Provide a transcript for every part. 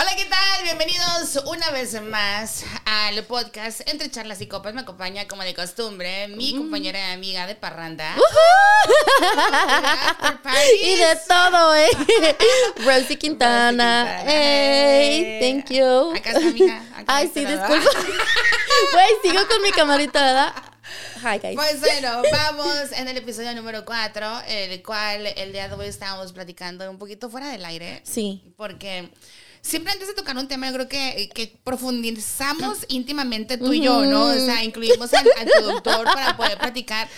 Hola, ¿qué tal? Bienvenidos una vez más al podcast Entre Charlas y Copas. Me acompaña, como de costumbre, mi compañera y amiga de Parranda. y de todo, ¿eh? Rosie Quintana. Hey, thank you. Acá está, amiga. Ay, sí, disculpa. Güey, sigo con mi camarita, ¿verdad? Hi, guys. Pues bueno, vamos en el episodio número 4, el cual el día de hoy estábamos platicando un poquito fuera del aire. Sí. Porque siempre antes de tocar un tema, yo creo que, que profundizamos íntimamente tú y yo, ¿no? O sea, incluimos al, al productor para poder platicar.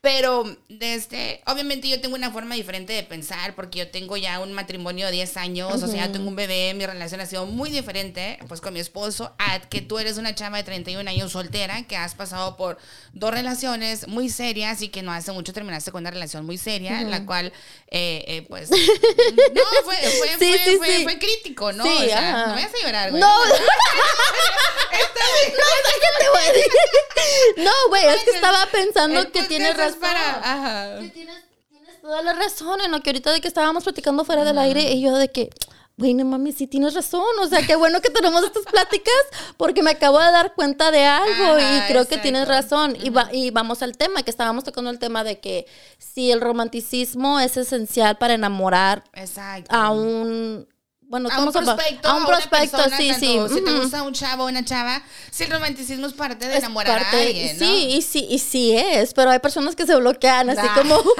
Pero, desde, obviamente yo tengo una forma diferente de pensar porque yo tengo ya un matrimonio de 10 años, o sea, tengo un bebé, mi relación ha sido muy diferente, pues con mi esposo, a que tú eres una chava de 31 años soltera, que has pasado por dos relaciones muy serias y que no hace mucho terminaste con una relación muy seria, la cual, eh, eh, pues, no, fue, fue, Sí, fue, sí, fue, sí. fue crítico, ¿no? Sí, o sea, no me hagas llorar, güey. No, No, no. No, güey, es que estaba pensando El que podcast tienes es razón. Para- ajá. Que tienes, tienes toda la razón en lo que ahorita de que estábamos platicando fuera del aire y yo de que, güey, no mami, sí tienes razón. O sea, qué bueno que tenemos estas pláticas porque me acabo de dar cuenta de algo Ajá, y creo que tienes razón. Y, va- y vamos al tema, que estábamos tocando el tema de que si el romanticismo es esencial para enamorar Exacto. a un... Bueno, a un prospecto, A un una prospecto, persona, sí, tanto sí. Si te ujú. gusta un chavo o una chava, si el romanticismo es parte de Es enamorar parte- a alguien, ¿no? Sí, y sí, y sí es, pero hay personas que se bloquean, así Nah. como...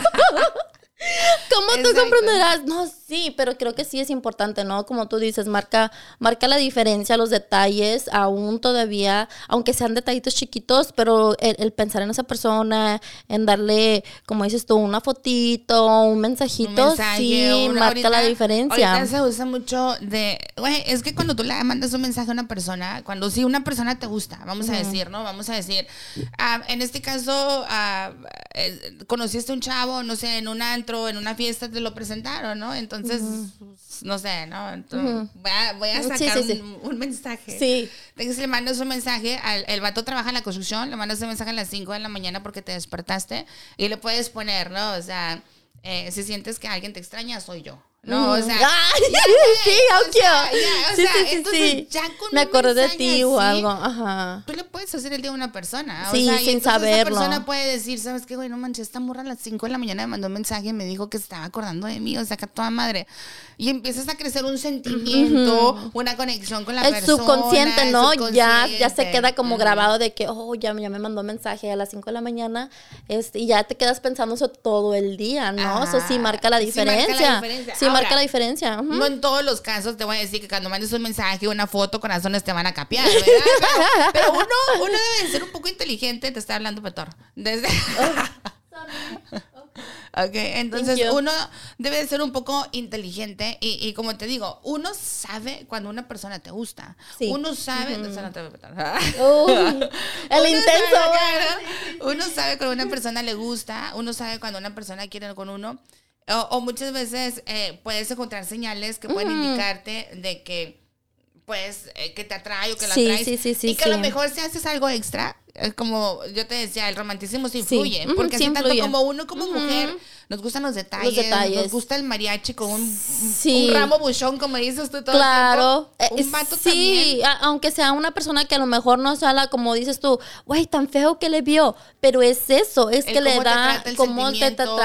¿Cómo tú Exacto. comprenderás? No, sí, pero creo que sí es importante, ¿no? Como tú dices, marca, marca la diferencia, los detalles, aún todavía, aunque sean detallitos chiquitos, pero el, el pensar en esa persona, en darle, como dices tú, una fotito, un Un mensajito, mensaje, sí, marca ahorita- la diferencia. Ahorita se usa mucho de, güey, es que cuando tú le mandas un mensaje a una persona, cuando si una persona te gusta, vamos a decir, ¿no? Vamos a decir, ah, en este caso, ah, eh, conociste un chavo, no sé, en un antro, en una fiesta, te lo presentaron, ¿no? Entonces, pues, no sé, ¿no? Entonces, voy, a, voy a Sí, sacar sí, sí. Un, un mensaje. Sí. Entonces le mandas un mensaje, al, el vato trabaja en la construcción, le mandas un mensaje a las 5 de la mañana porque te despertaste y le puedes poner, ¿no? O sea, eh, si sientes que alguien te extraña, soy yo. No, o sea. Ay, ya, sí, o sea, ya, o sí, sea, sí, sí, entonces sí. ya con Me un acordé de ti o algo. Ajá. Tú le puedes hacer el día a una persona. Sí, o sea, y sin saberlo. Esa persona puede decir, ¿sabes qué, güey? No manches, esta morra a las 5 de la mañana me mandó un mensaje y me dijo que se estaba acordando de mí. O sea, que a toda madre. Y empiezas a crecer un sentimiento, una conexión con la el persona. subconsciente, el ¿no? Ya, ya se subconsciente. queda como grabado de que, oh, ya, ya me mandó mensaje a las 5 de la mañana. Este, y ya te quedas pensando eso todo el día, ¿no? Eso sí marca la Sí marca la diferencia. Marca la diferencia. ujú. No en todos los casos te voy a decir que cuando mandes un mensaje, una foto, corazones te van a capear, ¿verdad? Pero, pero uno, uno debe de ser un poco inteligente, te está hablando Petor. Desde... Ok, entonces uno debe de ser un poco inteligente y, y como te digo, uno sabe cuando una persona te gusta. Sí. Uno sabe... o sea, no te voy a petar. Uy, el Uno intenso. sabe, Uno sabe cuando una persona le gusta, uno sabe cuando una persona quiere con uno. O, o muchas veces eh, puedes encontrar señales que pueden indicarte de que pues eh, que te atrae o que la Sí, atraes. sí, sí, sí, y que a lo sí. mejor si haces algo extra, es como yo te decía, el romanticismo sí Sí, influye. ujú, porque sí así tanto influye. como uno como mujer, nos gustan los detalles, detalles. nos gusta el mariachi con un, Sí. un ramo buchón, como dices tú todo el Claro, tiempo. Eh, Un vato sí, también. aunque sea una persona que a lo mejor no sea la, como dices tú, güey, tan feo que le vio, pero es eso, es El que le da, el cómo te, trata, lo-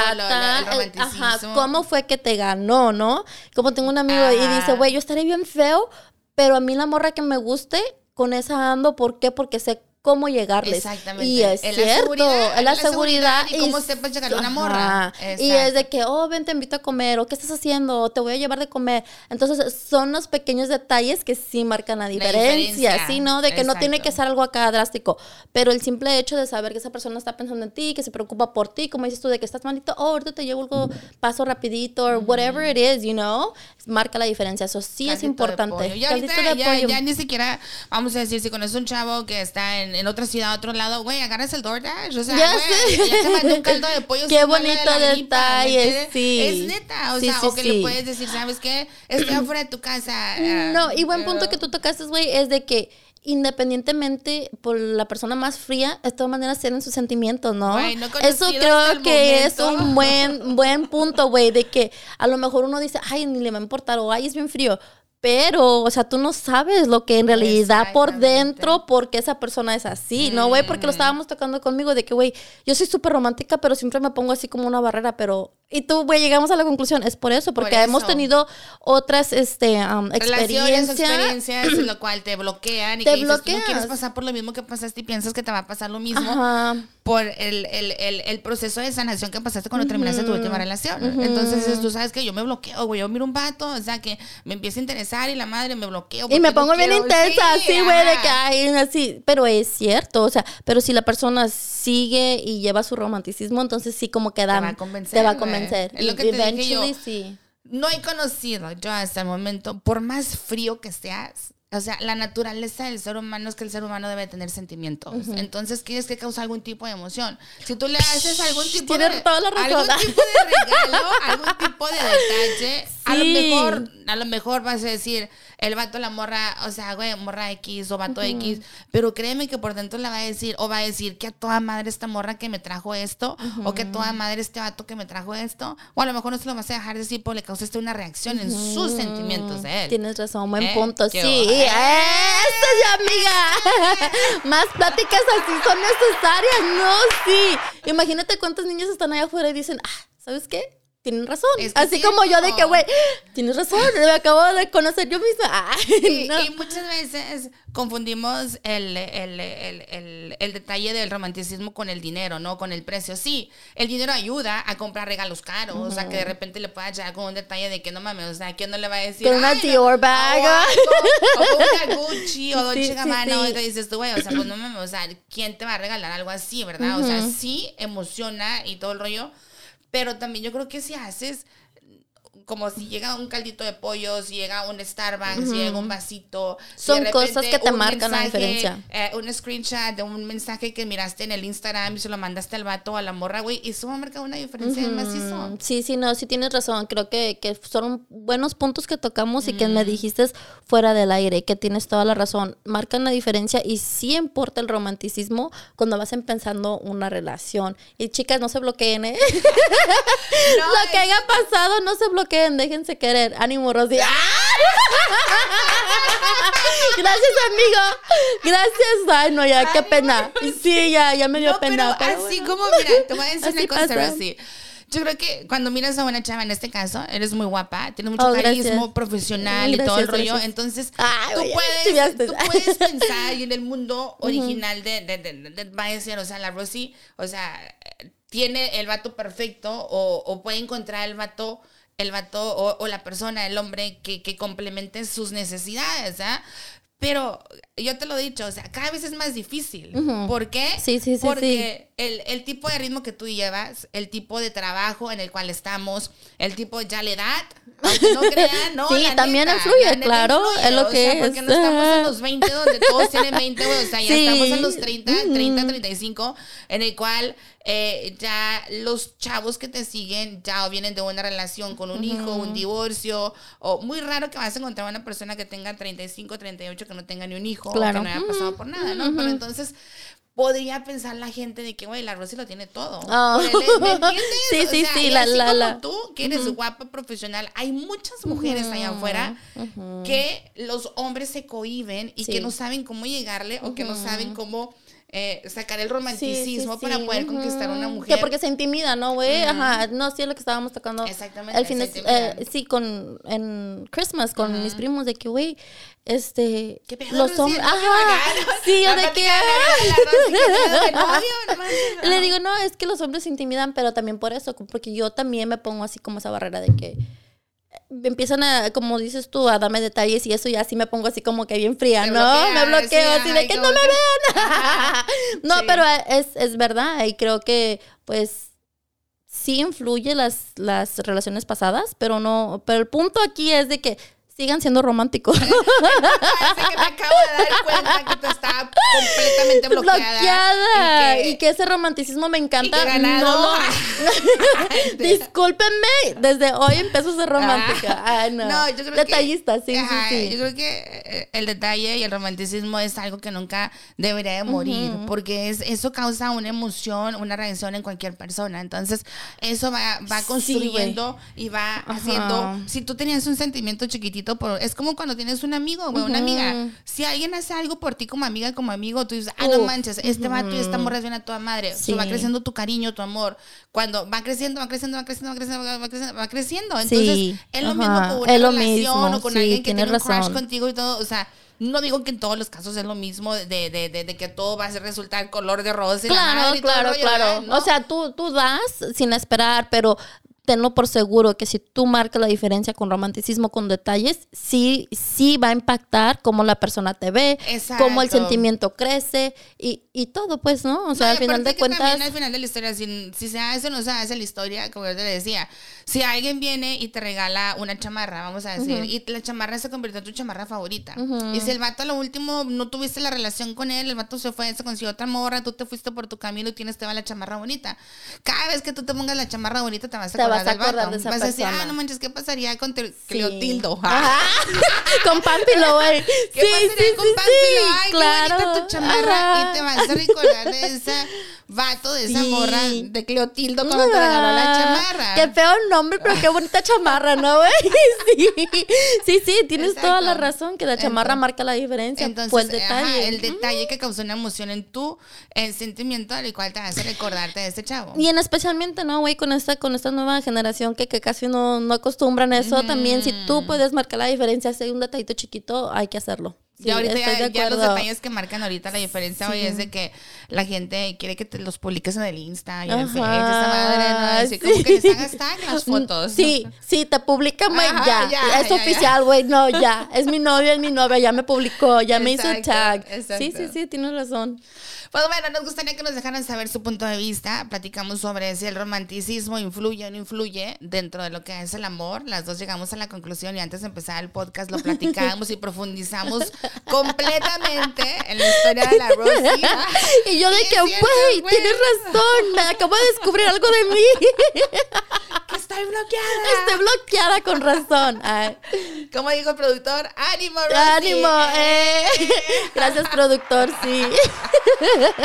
lo- el el- ajá, cómo fue que te ganó, ¿no? Como tengo un amigo y dice, güey, yo estaré bien feo, pero a mí la morra que me guste, con esa ando, ¿por qué? Porque sé cómo llegarles. Exactamente. Y es En la cierto, es la la seguridad y cómo sepas llegarle a una morra. Y Exacto. es de que, oh, ven, te invito a comer, o qué estás haciendo, o te voy a llevar de comer. Entonces, son los pequeños detalles que sí marcan la diferencia, diferencia. ¿sí? ¿No? De que no tiene Exacto. que ser algo acá drástico, pero el simple hecho de saber que esa persona está pensando en ti, que se preocupa por ti, como dices tú, de que estás malito, oh, ahorita te llevo algo, paso rapidito, o whatever it is, you know, marca la diferencia. Eso sí es Caldito de importante. pollo. Y Caldito ahorita de ya, pollo. ya ni siquiera, vamos a decir, si conoces un chavo que está en, en otra ciudad, otro lado, güey, agarras el DoorDash. O sea, Ya güey, sé. ya te un caldo de pollo. Qué de bonito gripa, detalle, sí. Es neta, o Sí, sea, sí, o que sí. le puedes decir, ¿sabes qué? Estoy afuera de tu casa. No, y buen punto que tú tocaste, güey, es de que independientemente por la persona más fría, de todas maneras tienen sus sentimientos, ¿no? Eso creo que es un buen, buen punto, güey, de que a lo mejor uno dice, ay, ni le va a importar, o ay, es bien frío. Pero, o sea, tú no sabes lo que en realidad por dentro, porque esa persona es así, ¿no, güey? Porque lo estábamos tocando conmigo de que, güey, yo soy súper romántica, pero siempre me pongo así como una barrera, pero... Y tú, güey, llegamos a la conclusión, es por eso, porque hemos eso. tenido otras, este, um, experiencias. experiencias, en lo cual te bloquean y Te que dices, tú no bloqueas. quieres pasar por lo mismo que pasaste y piensas que te va a pasar lo mismo Ajá. Por el, el, el, el proceso de sanación que pasaste cuando terminaste tu última relación. Entonces, tú sabes que yo me bloqueo, güey, yo miro un vato, o sea, que me empieza a interesar y la madre me bloqueo. Y me no pongo bien intensa, Sí, así, güey, de que, ay, así. Pero es cierto, o sea, pero si la persona sigue y lleva su romanticismo, entonces sí como que da, va a convencer, Te va a convencer. Es lo Y que te dije eventually yo. sí. No he conocido yo hasta el momento, por más frío que seas, o sea, la naturaleza del ser humano es que el ser humano debe tener sentimientos. Entonces, quieres que cause algún tipo de emoción. Si tú le haces algún tipo Tienes de algún tipo de regalo, algún tipo de detalle, a lo mejor, a lo mejor vas a decir, el vato, la morra, o sea, güey, morra X o vato X, pero créeme que por dentro le va a decir, o va a decir que a toda madre esta morra que me trajo esto, o que a toda madre este vato que me trajo esto, o a lo mejor no se lo vas a dejar decir, pero le causaste una reacción en sus sentimientos de él. Tienes razón, buen Eh, punto. qué Sí, eso ya, amiga. Más pláticas así son necesarias, ¿no? Sí. Imagínate cuántos niños están allá afuera y dicen, ah, ¿sabes qué? Tienen razón. Es que Así como yo de que, güey, tienes razón, me acabo de conocer yo misma. Ay, Y, no. y muchas veces confundimos el, el, el, el, el detalle del romanticismo con el dinero, ¿no? Con el precio. Sí, el dinero ayuda a comprar regalos caros, o sea, que de repente le puedas llegar con un detalle de que no mames, o sea, ¿quién no le va a decir? Con una Dior bag. O, o una Gucci o Dolce sí, Gabbana, sí. y te dices tú, güey, o sea, pues no mames, o sea, ¿quién te va a regalar algo así, verdad? O sea, sí emociona y todo el rollo, pero también yo creo que si haces como si llega un caldito de pollo, si llega un Starbucks, si llega un vasito. si Son de cosas que te marcan la diferencia. eh, un screenshot de un mensaje que miraste en el Instagram y se lo mandaste al vato o a la morra, güey, y eso va a marcar una diferencia en macizo. Mm, Sí, sí, no, sí tienes razón. Creo que, que son buenos puntos que tocamos y que me dijiste fuera del aire, que tienes toda la razón. Marcan la diferencia y sí importa el romanticismo cuando vas empezando una relación. Y chicas, no se bloqueen, ¿eh? Lo que haya pasado, no se bloqueen, déjense querer. Ánimo, Rosy. ¡Ah! Gracias, amigo. Gracias. Ay, no, ya, qué pena. Sí, ya, ya me dio No, pena. pero pero así bueno. como, mira, te voy a decir Así una cosa, pasa. Rosy. Yo creo que cuando miras a una chava, en este caso, eres muy guapa, tienes mucho Oh, gracias. carisma profesional y todo el rollo. gracias. Entonces, Ay, tú, puedes, tú puedes pensar y en el mundo original de, de, de, de, de Biceps, o sea, la Rosy, o sea, tiene el vato perfecto o, o puede encontrar el vato el vato o, o la persona, el hombre que, que complemente sus necesidades, ¿ah? Pero yo te lo he dicho, o sea, cada vez es más difícil. ¿Por qué? Sí, sí, sí, Porque El, el tipo de ritmo que tú llevas, el tipo de trabajo en el cual estamos, el tipo ya la edad, aunque no crean, no. Sí, la también neta, influye, la claro, es lo que sea, es. Porque no estamos en los 20 donde todos tienen 20, güey, o sea, ya Sí. estamos en los 30, 30, 35, en el cual eh, ya los chavos que te siguen ya o vienen de una relación con un hijo, un divorcio, o muy raro que vas a encontrar una persona que tenga 35, 38 que no tenga ni un hijo, Claro. o que no haya pasado por nada, ¿no? Pero entonces podría pensar la gente de que, güey, la Rosy lo tiene todo. Oh. Por el- ¿Me entiendes? Sí, O sí, sea, sí, la- así la- como la. tú, que eres guapa profesional, hay muchas mujeres allá afuera que los hombres se cohiben y Sí. que no saben cómo llegarle o que no saben cómo eh, sacar el romanticismo para sí. poder conquistar a una mujer. Que porque se intimida, ¿no, güey? Ajá, no, sí es lo que estábamos tocando. Exactamente, El fin de, eh, sí, con, en Christmas, con mis primos, de que, güey, este, ¿Qué pedo, los hombres, ¿No te ajá, sí, yo de que. Le digo, no, es que los hombres se intimidan, pero también por eso, porque yo también me pongo así como esa barrera de que empiezan a, como dices tú, a darme detalles y eso y así me pongo así como que bien fría, ¿no? me bloqueo sí, así de que no me vean. no, Sí. pero es, es verdad y creo que pues sí influye las, las relaciones pasadas, pero no, pero el punto aquí es de que sigan siendo románticos. Parece que me acabo de dar cuenta que tú estabas completamente bloqueada. bloqueada y y que, ese romanticismo me encanta. y que ganado. No lo- Discúlpenme, desde hoy empiezo a ser romántica. Ay, no. No, yo creo Detallista, que, sí, Ajá, sí, sí. Yo creo que eh, el detalle y el romanticismo es algo que nunca debería de morir, porque es, eso causa una emoción, una reacción en cualquier persona. Entonces, eso va, va Sí, construyendo y va Ajá. haciendo. Si tú tenías un sentimiento chiquitito sentimiento por... Es como cuando tienes un amigo, güey, una amiga. Si alguien hace algo por ti como amiga, como amigo, tú dices, ah, no manches, este vato y esta morra es bien a toda madre. Sí. va creciendo tu cariño, tu amor. Cuando va creciendo, va creciendo, va creciendo, va creciendo, va creciendo, va creciendo. Entonces, Sí. es lo mismo con una relación mismo. o con Sí, alguien que tiene un crush razón. contigo y todo. O sea, no digo que en todos los casos es lo mismo de, de, de, de que todo va a resultar color de rosa y la Claro, madre y todo claro, rollo, claro. ¿No? O sea, tú, tú das sin esperar, pero tenlo por seguro que si tú marcas la diferencia con romanticismo, con detalles, sí, sí va a impactar cómo la persona te ve, cómo el sentimiento crece y, y todo, pues, ¿no? O sea, No, al final de cuentas... También al final de la historia, si, si se hace o no se hace la historia, como yo te decía, si alguien viene y te regala una chamarra, vamos a decir, y la chamarra se convirtió en tu chamarra favorita. Y si el vato a lo último no tuviste la relación con él, el vato se fue, se consiguió otra morra, tú te fuiste por tu camino y tienes te va la chamarra bonita. Cada vez que tú te pongas la chamarra bonita, te vas a vas a acordar vato. de esa vas a decir, persona. ah, no manches, ¿qué pasaría con Sí. Cleotildo? Ajá. con Pampilo, güey. ¿Qué pasaría con Pánfilo? Ay, claro. qué bonita tu chamarra. Ajá. Y te vas a recordar de ese vato, de esa Sí. morra de Cleotildo cuando te regaló la Ah, chamarra. Qué feo nombre, pero qué bonita chamarra, ¿no, güey? Sí, sí, sí, tienes Exacto. toda la razón, que la chamarra Entonces- marca la diferencia. Entonces, fue el ajá, detalle. el detalle que causó una emoción en tu eh, sentimiento, al cual te hace recordarte de este chavo. Y en especialmente, ¿no, güey? Con esta, con esta nueva generación que, que casi no, no acostumbran eso, también si tú puedes marcar la diferencia, si hay un detallito chiquito, hay que hacerlo. Sí, ya ahorita ya, los detalles que marcan ahorita la diferencia hoy es de que la gente quiere que te los publiques en el Insta y en el Facebook, esa madre, ¿no? Así como que les hagas tag en las fotos. Sí, sí, te publica, güey, ya. ya, Es ya, oficial, güey, no, ya. Es mi novia, es mi novia, ya me publicó, ya me hizo tag. exacto. Sí, sí, sí, tienes razón. Pues bueno, nos gustaría que nos dejaran saber su punto de vista. Platicamos sobre si el romanticismo influye o no influye dentro de lo que es el amor. Las dos llegamos a la conclusión y antes de empezar el podcast lo platicamos y profundizamos completamente en la historia de la Rosy. Y yo de que, güey. tienes razón, me acabo de descubrir algo de mí. estoy bloqueada. Estoy bloqueada con razón. Ay, Como dijo el productor, ánimo, Rosy. ánimo, eh. Gracias, productor, sí.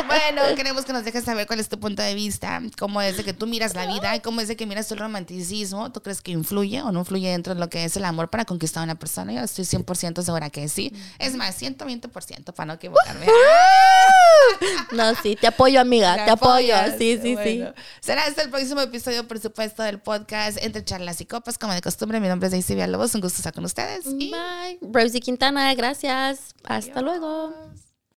Bueno, queremos que nos dejes saber cuál es tu punto de vista, cómo es de que tú miras la vida y cómo es de que miras el romanticismo. ¿Tú crees que influye o no influye dentro de lo que es el amor para conquistar a una persona? Yo estoy 100% segura que sí. Es más, 120% para no equivocarme. No, sí, te apoyo, amiga, te, apoyo. Sí, sí, Bueno, sí. Será hasta el próximo episodio, por supuesto, del podcast Entre Charlas y Copas. Como de costumbre, mi nombre es Daisy Villalobos. Un gusto estar con ustedes. Y Bye. Rosie Quintana, gracias. Hasta luego.